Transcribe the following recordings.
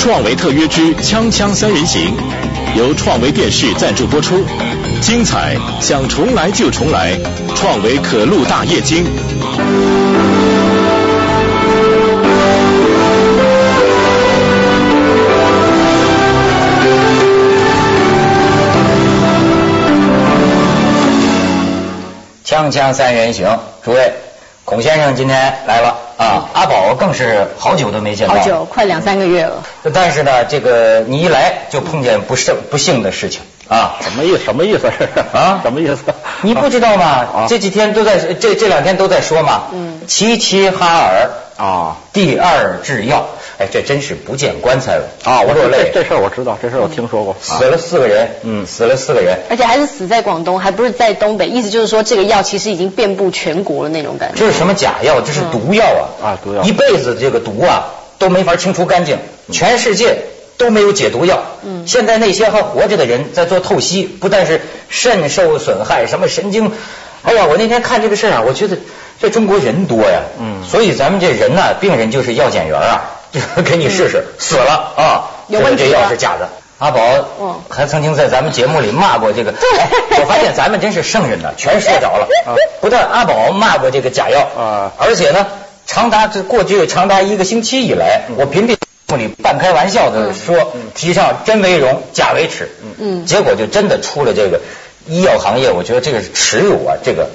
创维特约之锵锵三人行，由创维电视赞助播出。精彩，想重来就重来，创维可露大液晶。锵锵三人行，诸位，孔先生今天来了啊，阿宝更是好久都没见到，好久，快两三个月了。但是呢，这个你一来就碰见不胜不幸的事情啊，什么意思？什么意思？啊，什么意思？你不知道吗？这几天都在这这两天都在说嘛，嗯，齐齐哈尔啊，第二制药。哎，这真是不见棺材了啊！我说这这事儿我知道，这事儿我听说过，死了四个人，嗯，死了四个人，而且还是死在广东，还不是在东北，意思就是说这个药其实已经遍布全国了那种感觉。这是什么假药？这是毒药啊！啊，毒药，一辈子这个毒啊都没法清除干净，全世界都没有解毒药。嗯，现在那些还活着的人在做透析，不但是肾受损害，什么神经，哎呀，我那天看这个事儿啊，我觉得这中国人多呀，嗯，所以咱们这人呢，病人就是药检员啊。给你试试，死了啊！有问题，这药是假的。阿宝，嗯，还曾经在咱们节目里骂过这个。我发现咱们真是圣人呐，全说着了。不但阿宝骂过这个假药啊，而且呢，长达这过去长达一个星期以来，我频频节目里半开玩笑的说，提倡真为荣，假为耻。嗯嗯，结果就真的出了这个医药行业，我觉得这个是耻辱啊，这个。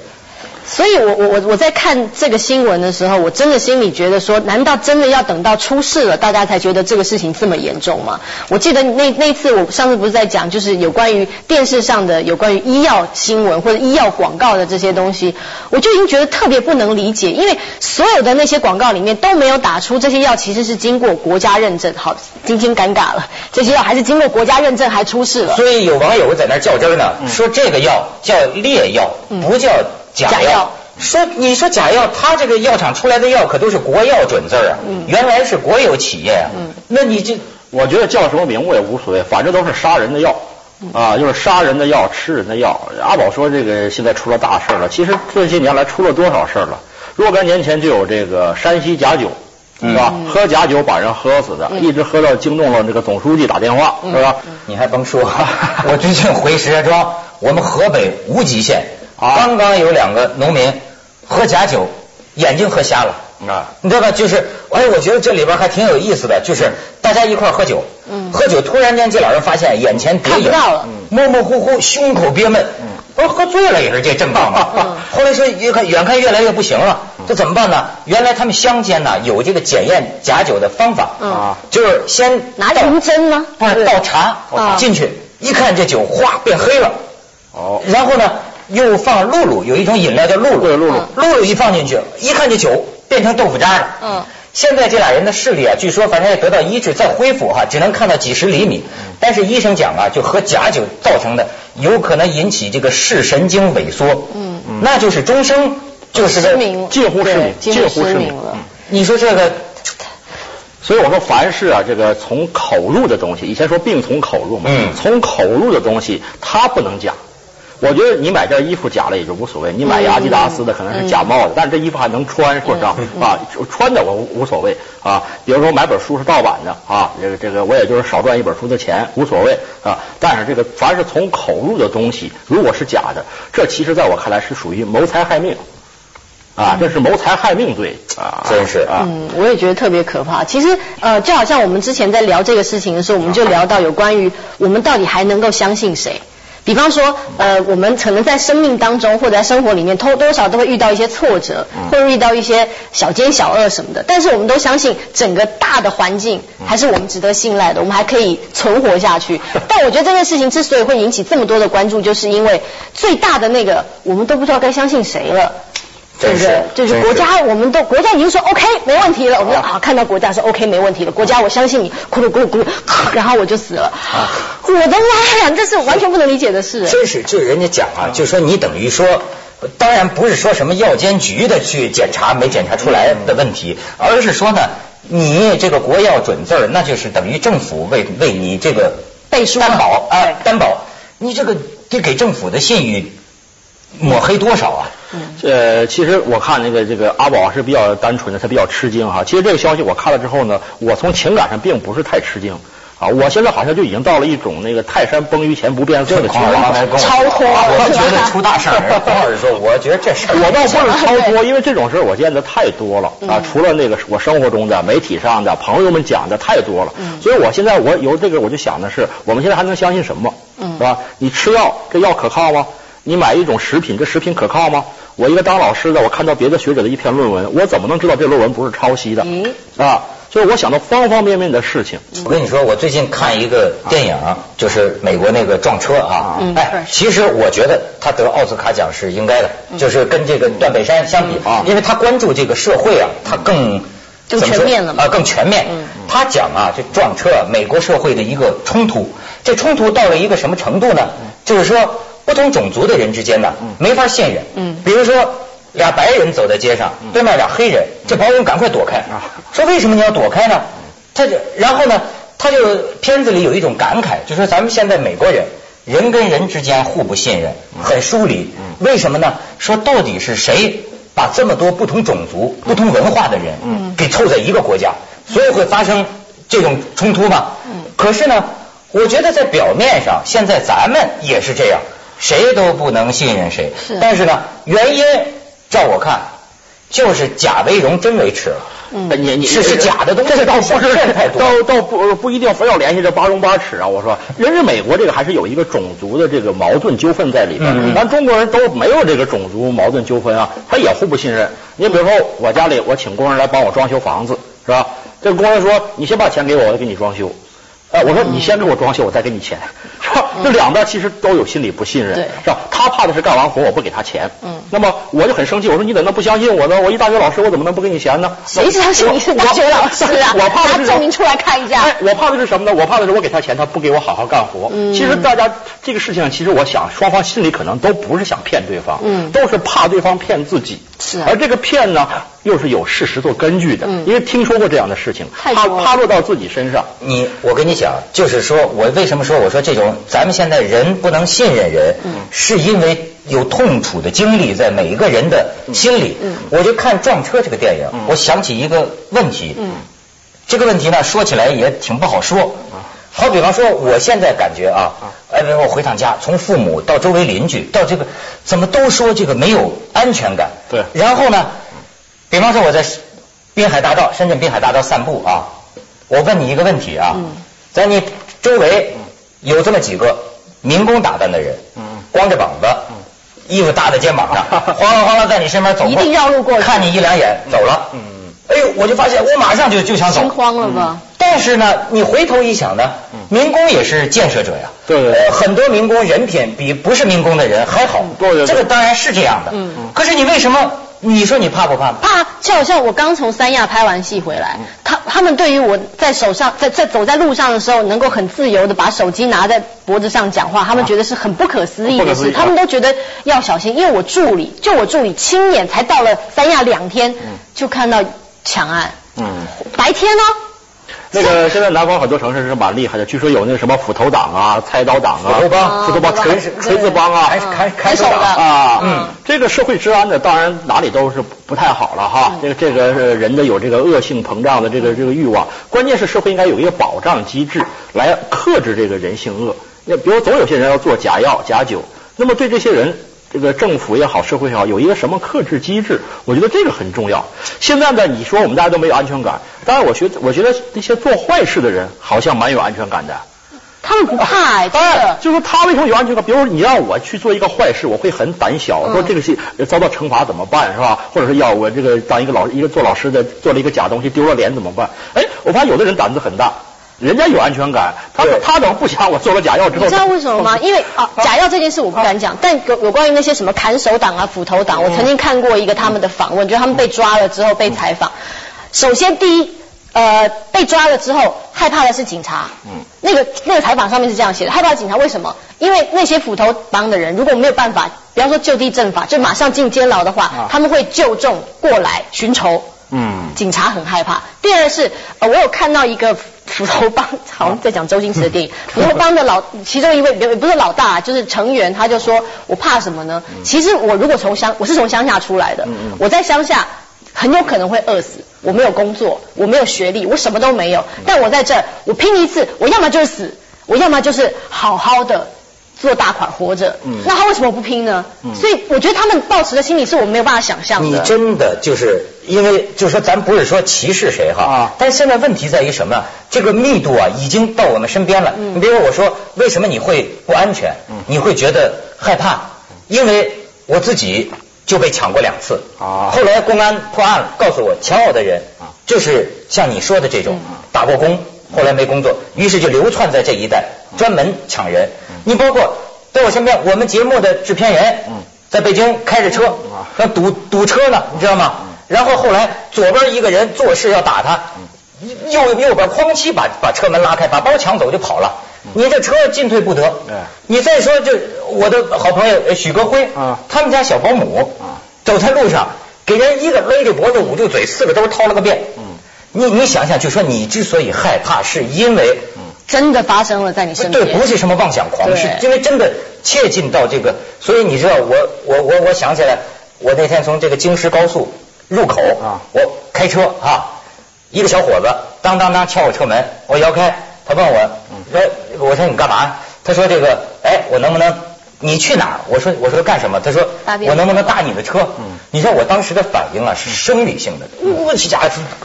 所以，我我我我在看这个新闻的时候，我真的心里觉得说，难道真的要等到出事了，大家才觉得这个事情这么严重吗？我记得那那次我上次不是在讲，就是有关于电视上的有关于医药新闻或者医药广告的这些东西，我就已经觉得特别不能理解，因为所有的那些广告里面都没有打出这些药其实是经过国家认证。好，今天尴尬了，这些药还是经过国家认证还出事了。所以有网友在那较真呢，说这个药叫劣药，不叫。假药，说你说假药，他这个药厂出来的药可都是国药准字啊，原来是国有企业啊，那你这，我觉得叫什么名我也无所谓，反正都是杀人的药啊，就是杀人的药，吃人的药。阿宝说这个现在出了大事了，其实这些年来出了多少事了？若干年前就有这个山西假酒，是吧？喝假酒把人喝死的，一直喝到惊动了这个总书记打电话，是吧？你还甭说，我最近回石家庄，我们河北无极县。刚刚有两个农民喝假酒，眼睛喝瞎了。啊！你知道吧？就是，哎，我觉得这里边还挺有意思的，就是大家一块喝酒，喝酒突然间这老人发现眼前看不到了，模模糊糊，胸口憋闷，不是喝醉了也是这症状吗？后来说越看，远看越来越不行了，这怎么办呢？原来他们乡间呢有这个检验假酒的方法啊，就是先拿银针呢，不是倒茶。进去，一看这酒哗变黑了，哦，然后呢？又放露露，有一种饮料叫露露，露露，露露一放进去，一看这酒变成豆腐渣了。嗯，现在这俩人的视力啊，据说反正也得到医治再恢复哈，只能看到几十厘米。但是医生讲啊，就喝假酒造成的，有可能引起这个视神经萎缩。嗯嗯，那就是终生就是失明，近乎失明，近乎失明了。你说这个，所以我说凡是啊，这个从口入的东西，以前说病从口入嘛，嗯，从口入的东西它不能假。我觉得你买件衣服假了也就无所谓，你买阿迪达斯的可能是假冒的，但是这衣服还能穿，是不是啊？穿的我无所谓啊。比如说买本书是盗版的啊，这个这个我也就是少赚一本书的钱，无所谓啊。但是这个凡是从口入的东西，如果是假的，这其实在我看来是属于谋财害命啊，这是谋财害命罪啊，真是啊。嗯，我也觉得特别可怕。其实呃，就好像我们之前在聊这个事情的时候，我们就聊到有关于我们到底还能够相信谁。比方说，呃，我们可能在生命当中或者在生活里面，多多少都会遇到一些挫折，或者遇到一些小奸小恶什么的。但是我们都相信整个大的环境还是我们值得信赖的，我们还可以存活下去。但我觉得这件事情之所以会引起这么多的关注，就是因为最大的那个，我们都不知道该相信谁了。对不对？就是国家，我们都国家已经说 OK 没问题了。我们啊，看到国家说 OK 没问题了，国家我相信你，咕噜咕噜咕噜，然后我就死了。我的妈呀，这是完全不能理解的事。真是，就人家讲啊，就说你等于说，当然不是说什么药监局的去检查没检查出来的问题，而是说呢，你这个国药准字那就是等于政府为为你这个背书担保啊，担保，你这个得给政府的信誉。抹黑多少啊？呃，其实我看那个这个阿宝是比较单纯的，他比较吃惊哈。其实这个消息我看了之后呢，我从情感上并不是太吃惊。啊，我现在好像就已经到了一种那个泰山崩于前不变色的情况，超脱。我觉得出大事儿。黄老师说，我觉得这事儿我倒不是超脱，因为这种事儿我见的太多了啊。除了那个我生活中的、媒体上的、朋友们讲的太多了，所以我现在我有这个我就想的是，我们现在还能相信什么？是吧？你吃药，这药可靠吗？你买一种食品，这食品可靠吗？我一个当老师的，我看到别的学者的一篇论文，我怎么能知道这论文不是抄袭的？啊？所以我想到方方面面的事情。我跟你说，我最近看一个电影，就是美国那个撞车啊。哎，其实我觉得他得奥斯卡奖是应该的，就是跟这个段北山相比，因为他关注这个社会啊，他更更全面了啊，更全面。他讲啊，这撞车，美国社会的一个冲突，这冲突到了一个什么程度呢？就是说，不同种族的人之间呢，没法信任。嗯，比如说。俩白人走在街上，对面俩黑人，这白人赶快躲开，说为什么你要躲开呢？他就然后呢，他就片子里有一种感慨，就说咱们现在美国人，人跟人之间互不信任，很疏离。为什么呢？说到底是谁把这么多不同种族、不同文化的人给凑在一个国家，所以会发生这种冲突吧？可是呢，我觉得在表面上，现在咱们也是这样，谁都不能信任谁。但是呢，原因。照我看，就是假为荣，真为耻了。嗯，你你是是假的东西，这倒不是，倒倒不不一定非要联系这八荣八耻啊。我说，人家美国这个还是有一个种族的这个矛盾纠纷在里边，咱中国人都没有这个种族矛盾纠纷啊，他也互不信任。你比如说，我家里我请工人来帮我装修房子，是吧？这个工人说，你先把钱给我，我给你装修。哎，我说你先给我装修，我再给你钱，是吧？这两边其实都有心理不信任，是吧？他怕的是干完活我不给他钱，嗯，那么我就很生气，我说你怎么能不相信我呢？我一大学老师，我怎么能不给你钱呢？谁相信你是大学老师啊？我怕的是证明出来看一下。哎，我怕的是什么呢？我怕的是我给他钱，他不给我好好干活。嗯，其实大家这个事情，其实我想双方心里可能都不是想骗对方，嗯，都是怕对方骗自己。是，而这个骗呢，又是有事实做根据的，嗯，因为听说过这样的事情，怕趴落到自己身上。你，我跟你讲，就是说我为什么说我说这种咱们现在人不能信任人，嗯，是因为有痛楚的经历在每一个人的心里。嗯，我就看撞车这个电影，我想起一个问题，嗯，这个问题呢说起来也挺不好说。好比方说，我现在感觉啊，哎，比如我回趟家，从父母到周围邻居，到这个怎么都说这个没有安全感。对。然后呢，比方说我在滨海大道，深圳滨海大道散步啊，我问你一个问题啊，在你周围有这么几个民工打扮的人，嗯光着膀子，嗯衣服搭在肩膀上，哗啦哗啦在你身边走过，一定要路过，看你一两眼走了。嗯。哎呦，我就发现我马上就就想走，心慌了吧？但是呢，你回头一想呢，民工也是建设者呀。对对对。很多民工人品比不是民工的人还好。对对。这个当然是这样的。嗯嗯。可是你为什么？你说你怕不怕？怕，就好像我刚从三亚拍完戏回来，他他们对于我在手上在在走在路上的时候，能够很自由的把手机拿在脖子上讲话，他们觉得是很不可思议的事。他们都觉得要小心，因为我助理就我助理亲眼才到了三亚两天，就看到抢案。嗯，白天呢？那个现在南方很多城市是蛮厉害的，据说有那个什么斧头党啊、菜刀党啊、斧头帮、斧头帮、锤锤子帮啊、开开手党啊。嗯，这个社会治安呢，当然哪里都是不太好了哈。这个这个人的有这个恶性膨胀的这个这个欲望，关键是社会应该有一个保障机制来克制这个人性恶。那比如总有些人要做假药假酒，那么对这些人。这个政府也好，社会也好，有一个什么克制机制？我觉得这个很重要。现在呢，你说我们大家都没有安全感，当然，我觉得我觉得那些做坏事的人好像蛮有安全感的。他们不怕哎，然，就说他为什么有安全感？比如你让我去做一个坏事，我会很胆小，说这个是遭到惩罚怎么办，是吧？或者是要我这个当一个老一个做老师的做了一个假东西丢了脸怎么办？哎，我发现有的人胆子很大。人家有安全感，他他怎么不想我做了假药之后？你知道为什么吗？因为啊，假药这件事我不敢讲，但有有关于那些什么砍手党啊、斧头党，我曾经看过一个他们的访问，就是他们被抓了之后被采访。首先第一，呃，被抓了之后害怕的是警察。嗯。那个那个采访上面是这样写的：害怕警察为什么？因为那些斧头帮的人如果没有办法，比方说就地正法，就马上进监牢的话，他们会就重过来寻仇。嗯。警察很害怕。第二是，呃，我有看到一个。斧头帮，好像在讲周星驰的电影。斧头帮的老其中一位，不是老大，就是成员，他就说：“我怕什么呢？其实我如果从乡，我是从乡下出来的，我在乡下很有可能会饿死。我没有工作，我没有学历，我什么都没有。但我在这儿，我拼一次，我要么就是死，我要么就是好好的。”做大款活着，那他为什么不拼呢？所以我觉得他们抱持的心理是我们没有办法想象的。你真的就是因为就是说咱不是说歧视谁哈，但现在问题在于什么？这个密度啊已经到我们身边了。你比如我说为什么你会不安全？你会觉得害怕？因为我自己就被抢过两次。后来公安破案了，告诉我抢我的人就是像你说的这种打过工。后来没工作，于是就流窜在这一带，专门抢人。你包括在我身边，我们节目的制片人，在北京开着车，那堵堵车呢，你知道吗？然后后来左边一个人做事要打他，右右边哐叽把把车门拉开，把包抢走就跑了。你这车进退不得。你再说，就我的好朋友许国辉，他们家小保姆，走在路上给人一个勒着脖子捂住嘴，四个兜掏了个遍。你你想想，就说你之所以害怕，是因为真的发生了在你身边，对，不是什么妄想狂，是因为真的切近到这个。所以你知道，我我我我想起来，我那天从这个京石高速入口啊，我开车啊，一个小伙子当当当敲我车门，我摇开，他问我，说我说你干嘛？他说这个，哎，我能不能？你去哪儿？我说我说干什么？他说我能不能搭你的车？嗯，你知道我当时的反应啊是生理性的，我去家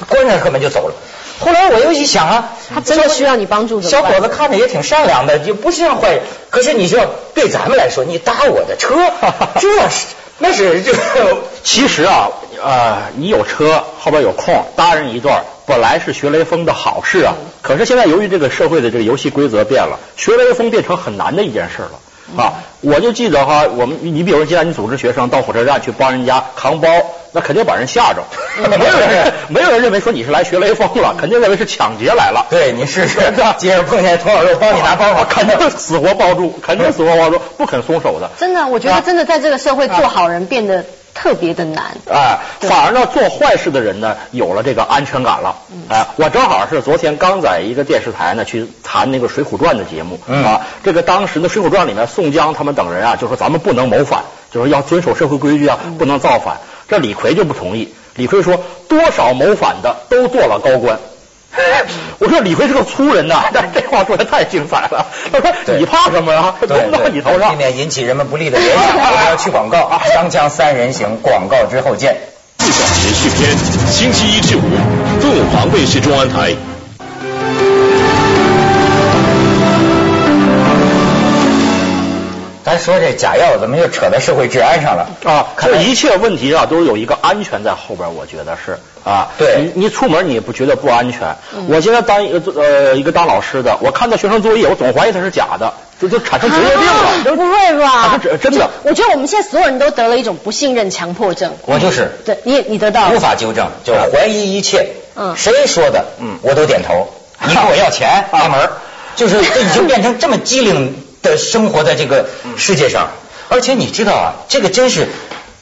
关上车门就走了。后来我又一想啊，他真的需要你帮助。小伙子看着也挺善良的，就不像坏人。可是你知道，对咱们来说，你搭我的车，这是那是这。其实啊，呃，你有车后边有空搭人一段，本来是学雷锋的好事啊。可是现在由于这个社会的这个游戏规则变了，学雷锋变成很难的一件事了。啊，我就记得哈，我们你比如说，现在你组织学生到火车站去帮人家扛包，那肯定把人吓着，没有人没有人认为说你是来学雷锋了，肯定认为是抢劫来了。对你试试，接着碰见童小肉帮你拿包，肯定死活抱住，肯定死活抱住，不肯松手的。真的，我觉得真的在这个社会做好人变得。特别的难，哎，反而呢，做坏事的人呢，有了这个安全感了。哎，我正好是昨天刚在一个电视台呢去谈那个《水浒传》的节目。啊，这个当时的，《水浒传》里面宋江他们等人啊，就说咱们不能谋反，就是要遵守社会规矩啊，不能造反。这李逵就不同意，李逵说，多少谋反的都做了高官。我说李逵是个粗人呐，但是这话说的太精彩了。他说你怕什么呀？轮到你头上，避免引起人们不利的联想。我要去广告，双枪三人行，广告之后见。四小时续篇，星期一至五，凤凰卫视中安台。咱说这假药怎么又扯到社会治安上了啊？这一切问题啊，都有一个安全在后边，我觉得是啊。对，你你出门你也不觉得不安全。我现在当一个呃一个当老师的，我看到学生作业，我总怀疑他是假的，就就产生职业病了。不会吧？真真的。我觉得我们现在所有人都得了一种不信任强迫症。我就是。对，你你得到。无法纠正，就怀疑一切。嗯。谁说的？嗯，我都点头。你跟我要钱，开门。就是这已经变成这么机灵。的生活在这个世界上，而且你知道啊，这个真是，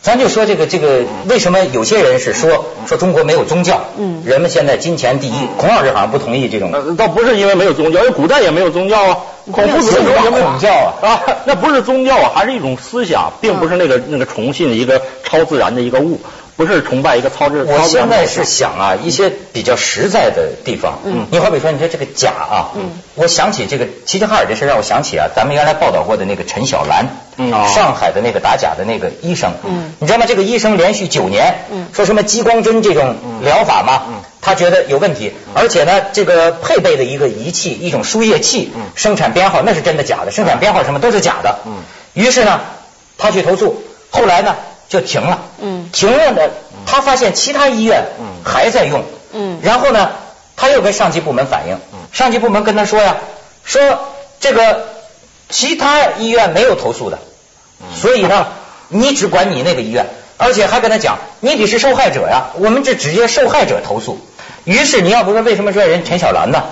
咱就说这个这个，为什么有些人是说说中国没有宗教？嗯，人们现在金钱第一。孔老师好像不同意这种。倒不是因为没有宗教，因为古代也没有宗教啊。孔夫子有什么宗教啊？啊，那不是宗教啊，还是一种思想，并不是那个那个崇信一个超自然的一个物。不是崇拜一个操之。我现在是想啊，一些比较实在的地方。嗯。你好比说，你说这个假啊。嗯。我想起这个齐齐哈尔这事，让我想起啊，咱们原来报道过的那个陈小兰。嗯。上海的那个打假的那个医生。嗯。你知道吗？这个医生连续九年。嗯。说什么激光针这种疗法嘛？嗯。他觉得有问题，而且呢，这个配备的一个仪器，一种输液器，嗯生产编号那是真的假的，生产编号什么都是假的。嗯。于是呢，他去投诉，后来呢？就停了，嗯，停用的，他发现其他医院还在用，嗯，然后呢，他又跟上级部门反映，上级部门跟他说呀，说这个其他医院没有投诉的，所以呢，你只管你那个医院，而且还跟他讲，你得是受害者呀，我们这直接受害者投诉。于是你要不说为什么说人陈小兰呢，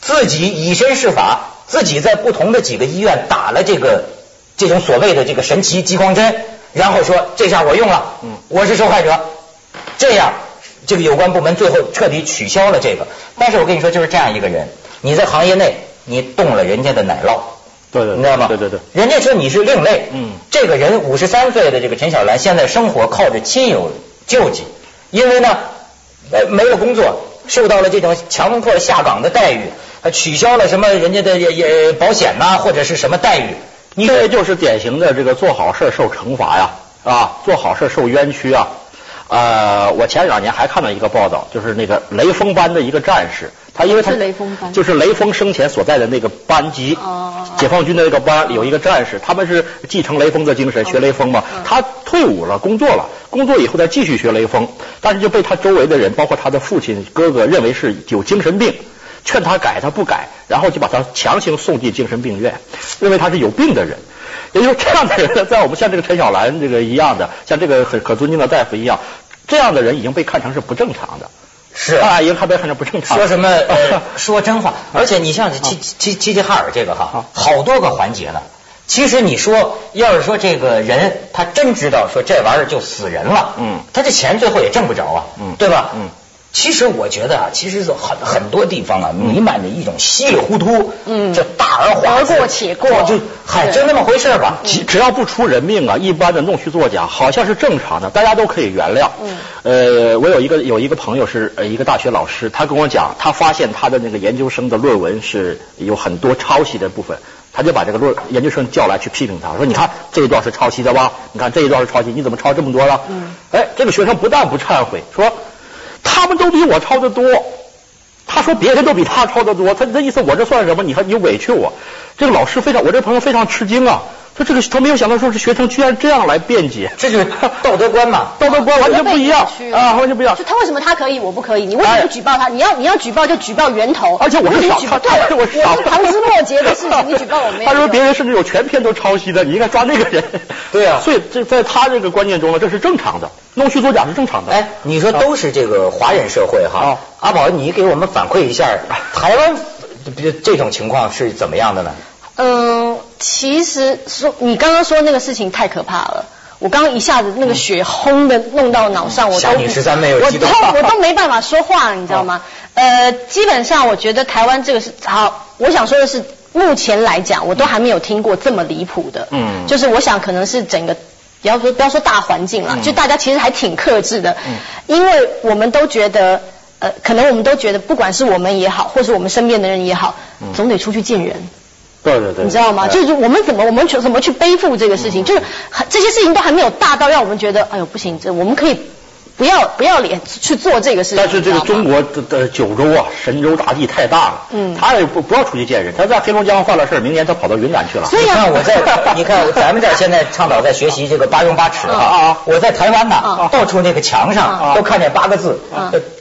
自己以身试法，自己在不同的几个医院打了这个这种所谓的这个神奇激光针。然后说这下我用了，我是受害者，这样这个有关部门最后彻底取消了这个。但是我跟你说，就是这样一个人，你在行业内你动了人家的奶酪，对对，你知道吗？对对对，人家说你是另类，嗯，这个人五十三岁的这个陈小兰，现在生活靠着亲友救济，因为呢，呃，没有工作，受到了这种强迫下岗的待遇，取消了什么人家的也也保险呐，或者是什么待遇，你这就是典型的这个做好事受惩罚呀，啊，做好事受冤屈啊。呃，我前两年还看到一个报道，就是那个雷锋班的一个战士，他因为他是雷锋班，就是雷锋生前所在的那个班级，解放军的那个班有一个战士，他们是继承雷锋的精神，学雷锋嘛。他退伍了，工作了，工作以后再继续学雷锋，但是就被他周围的人，包括他的父亲、哥哥认为是有精神病，劝他改他不改，然后就把他强行送进精神病院，认为他是有病的人。也就是这样的人，在我们像这个陈小兰这个一样的，像这个很可尊敬的大夫一样，这样的人已经被看成是不正常的。是啊，已经被看成不正常。说什么说真话？而且你像齐齐齐齐哈尔这个哈，好多个环节呢。其实你说，要是说这个人他真知道说这玩意儿就死人了，嗯，他这钱最后也挣不着啊，嗯，对吧？嗯。其实我觉得啊，其实是很很多地方啊，弥漫着一种稀里糊涂，嗯，就大而化之，过且过，就嗨，就那么回事吧。只只要不出人命啊，一般的弄虚作假好像是正常的，大家都可以原谅。嗯，呃，我有一个有一个朋友是呃一个大学老师，他跟我讲，他发现他的那个研究生的论文是有很多抄袭的部分，他就把这个论研究生叫来去批评他，说你看这一段是抄袭的吧？你看这一段是抄袭，你怎么抄这么多了？嗯，哎，这个学生不但不忏悔，说。他们都比我抄的多，他说别人都比他抄的多，他这意思我这算什么？你还你委屈我？这个老师非常，我这朋友非常吃惊啊。他这个他没有想到说是学生居然这样来辩解，这就是道德观嘛，道德观完全不一样啊，完全不一样。就他为什么他可以我不可以？你为什么不举报他？你要你要举报就举报源头，而且我是少，对，我是旁枝末节的事情，你举报我没有。他说别人甚至有全篇都抄袭的，你应该抓那个人。对啊，所以这在他这个观念中呢，这是正常的，弄虚作假是正常的。哎，你说都是这个华人社会哈，阿宝，你给我们反馈一下台湾这种情况是怎么样的呢？嗯，其实说你刚刚说那个事情太可怕了，我刚刚一下子那个血轰的弄到脑上，我都我都我都没办法说话了，你知道吗？呃，基本上我觉得台湾这个是好，我想说的是，目前来讲，我都还没有听过这么离谱的，嗯，就是我想可能是整个不要说不要说大环境了，就大家其实还挺克制的，嗯，因为我们都觉得，呃，可能我们都觉得，不管是我们也好，或是我们身边的人也好，总得出去见人。对对对，你知道吗？就是我们怎么我们去怎么去背负这个事情，就是这些事情都还没有大到让我们觉得，哎呦不行，这我们可以不要不要脸去做这个事情。但是这个中国的的九州啊，神州大地太大了，嗯，他也不不要出去见人，他在黑龙江犯了事明年他跑到云南去了。所以你看我在，你看 咱们这现在倡导在学习这个八荣八耻啊，我在台湾呢，到处那个墙上都看见八个字，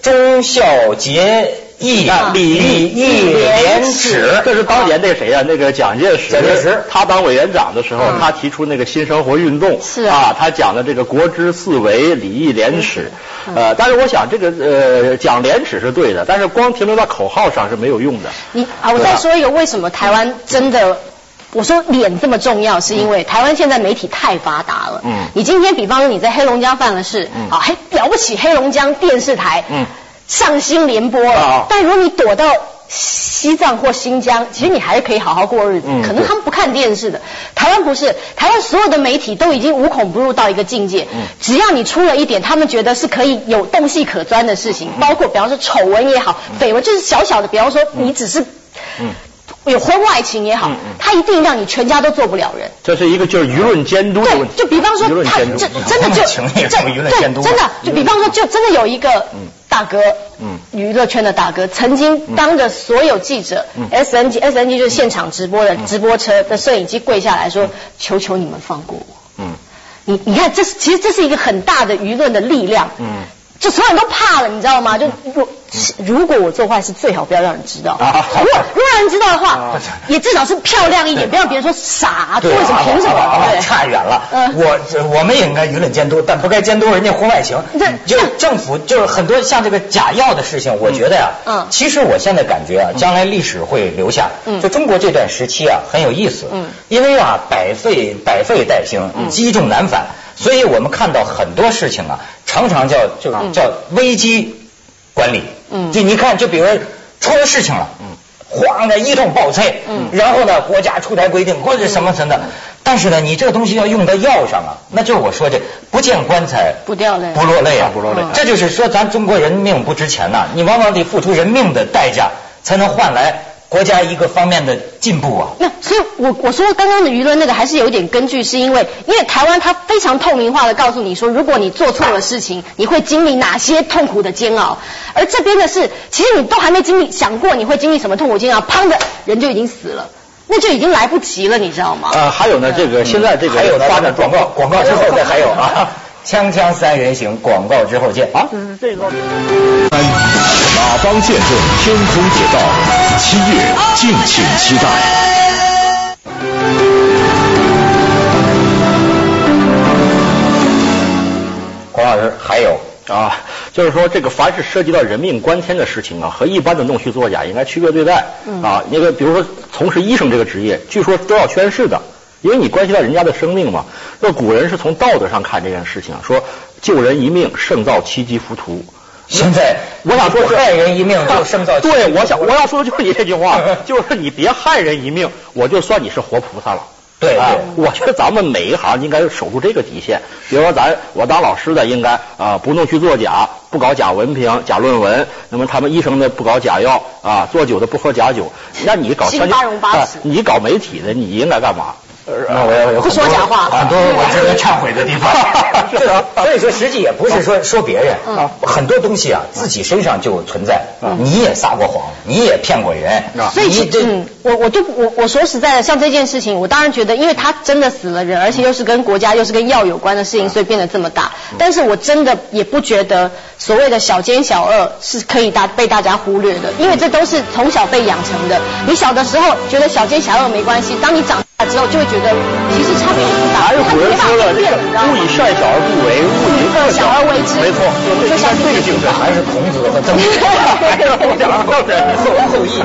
忠孝节。义礼义廉耻，这是当年那谁呀？那个蒋介石，蒋介石他当委员长的时候，他提出那个新生活运动，是啊，他讲的这个国之四维，礼义廉耻。呃，但是我想这个呃讲廉耻是对的，但是光停留在口号上是没有用的。你啊，我再说一个，为什么台湾真的？我说脸这么重要，是因为台湾现在媒体太发达了。嗯。你今天比方说你在黑龙江犯了事，嗯啊，还了不起，黑龙江电视台。嗯。上新联播了，但如果你躲到西藏或新疆，其实你还是可以好好过日子。可能他们不看电视的，台湾不是，台湾所有的媒体都已经无孔不入到一个境界。只要你出了一点他们觉得是可以有洞隙可钻的事情，包括比方说丑闻也好，绯闻就是小小的，比方说你只是。有婚外情也好，他一定让你全家都做不了人。这是一个就是舆论监督的问题。对，就比方说他这真的就这对真的就比方说就真的有一个大哥，嗯，娱乐圈的大哥，曾经当着所有记者，S N G S N G 就是现场直播的直播车的摄影机跪下来说：“求求你们放过我。”嗯，你你看，这是其实这是一个很大的舆论的力量。嗯。就所有人都怕了，你知道吗？就如如果我做坏事，最好不要让人知道。如果如果让人知道的话，也至少是漂亮一点，不要别人说傻，为什么凭什么？差远了。我我们也应该舆论监督，但不该监督人家婚外情。就政府就是很多像这个假药的事情，我觉得呀，嗯，其实我现在感觉啊，将来历史会留下。嗯，就中国这段时期啊，很有意思。嗯，因为啊，百废百废待兴，积重难返。所以我们看到很多事情啊，常常叫就叫危机管理。嗯，就你看，就比如出了事情了，嗯，慌的一通报菜，嗯，然后呢，国家出台规定或者什么什么的，但是呢，你这个东西要用到药上啊，那就是我说这不见棺材不掉泪，不落泪啊，不落泪，这就是说咱中国人命不值钱呐，你往往得付出人命的代价，才能换来。国家一个方面的进步啊，那所以，我我说刚刚的舆论那个还是有点根据，是因为因为台湾它非常透明化的告诉你说，如果你做错了事情，你会经历哪些痛苦的煎熬，而这边的是，其实你都还没经历想过你会经历什么痛苦煎熬，砰的人就已经死了，那就已经来不及了，你知道吗？呃，还有呢，这个现在这个还有发展广告，广告之后再还有啊。锵锵三人行，广告之后见。啊，这是，这个。三，马帮见证天空铁道，七月敬请期待。黄老师，还有啊，就是说这个凡是涉及到人命关天的事情啊，和一般的弄虚作假应该区别对待。啊，那个比如说从事医生这个职业，据说都要宣誓的。因为你关系到人家的生命嘛，那古人是从道德上看这件事情，说救人一命胜造七级浮屠。现在我想说，害人一命就胜造。对，我想我要说的就是你这句话，就是你别害人一命，我就算你是活菩萨了。对，啊我觉得咱们每一行应该守住这个底线。比如说咱我当老师的应该啊不弄虚作假，不搞假文凭、假论文。那么他们医生的不搞假药啊，做酒的不喝假酒。那你搞你搞媒体的你应该干嘛？那我要有不说假话，很多我值得忏悔的地方。是啊，所以说实际也不是说说别人，很多东西啊自己身上就存在。你也撒过谎，你也骗过人。所以，嗯，我我就我我说实在的，像这件事情，我当然觉得，因为他真的死了人，而且又是跟国家又是跟药有关的事情，所以变得这么大。但是我真的也不觉得所谓的小奸小恶是可以大被大家忽略的，因为这都是从小被养成的。你小的时候觉得小奸小恶没关系，当你长。之后就会觉得其实差别也不大。还是古人说了，勿以善小而不为，勿以恶小而为之。没错，就像这个精神还是孔子和曾 子后后裔。